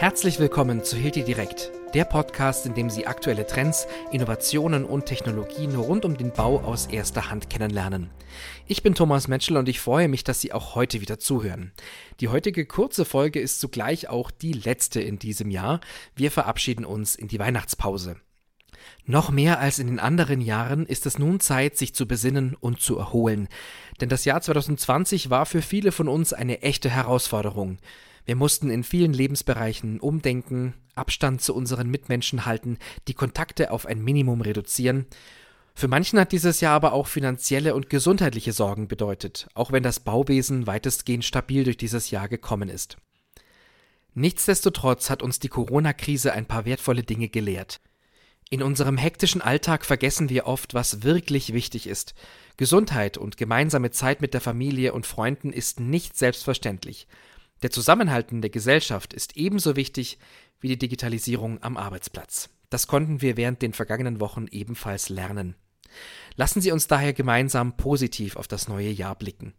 Herzlich willkommen zu Hilti Direkt, der Podcast, in dem Sie aktuelle Trends, Innovationen und Technologien rund um den Bau aus erster Hand kennenlernen. Ich bin Thomas Metschel und ich freue mich, dass Sie auch heute wieder zuhören. Die heutige kurze Folge ist zugleich auch die letzte in diesem Jahr. Wir verabschieden uns in die Weihnachtspause. Noch mehr als in den anderen Jahren ist es nun Zeit, sich zu besinnen und zu erholen. Denn das Jahr 2020 war für viele von uns eine echte Herausforderung. Wir mussten in vielen Lebensbereichen umdenken, Abstand zu unseren Mitmenschen halten, die Kontakte auf ein Minimum reduzieren. Für manchen hat dieses Jahr aber auch finanzielle und gesundheitliche Sorgen bedeutet, auch wenn das Bauwesen weitestgehend stabil durch dieses Jahr gekommen ist. Nichtsdestotrotz hat uns die Corona-Krise ein paar wertvolle Dinge gelehrt. In unserem hektischen Alltag vergessen wir oft, was wirklich wichtig ist. Gesundheit und gemeinsame Zeit mit der Familie und Freunden ist nicht selbstverständlich. Der Zusammenhalt in der Gesellschaft ist ebenso wichtig wie die Digitalisierung am Arbeitsplatz. Das konnten wir während den vergangenen Wochen ebenfalls lernen. Lassen Sie uns daher gemeinsam positiv auf das neue Jahr blicken.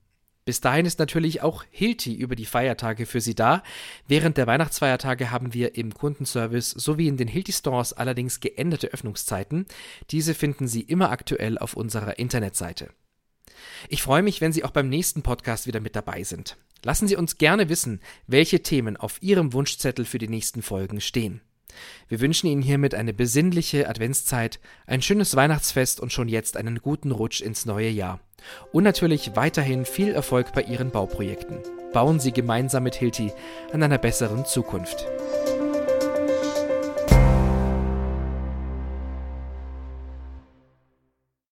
Bis dahin ist natürlich auch Hilti über die Feiertage für Sie da. Während der Weihnachtsfeiertage haben wir im Kundenservice sowie in den Hilti Stores allerdings geänderte Öffnungszeiten. Diese finden Sie immer aktuell auf unserer Internetseite. Ich freue mich, wenn Sie auch beim nächsten Podcast wieder mit dabei sind. Lassen Sie uns gerne wissen, welche Themen auf Ihrem Wunschzettel für die nächsten Folgen stehen. Wir wünschen Ihnen hiermit eine besinnliche Adventszeit, ein schönes Weihnachtsfest und schon jetzt einen guten Rutsch ins neue Jahr. Und natürlich weiterhin viel Erfolg bei Ihren Bauprojekten. Bauen Sie gemeinsam mit Hilti an einer besseren Zukunft.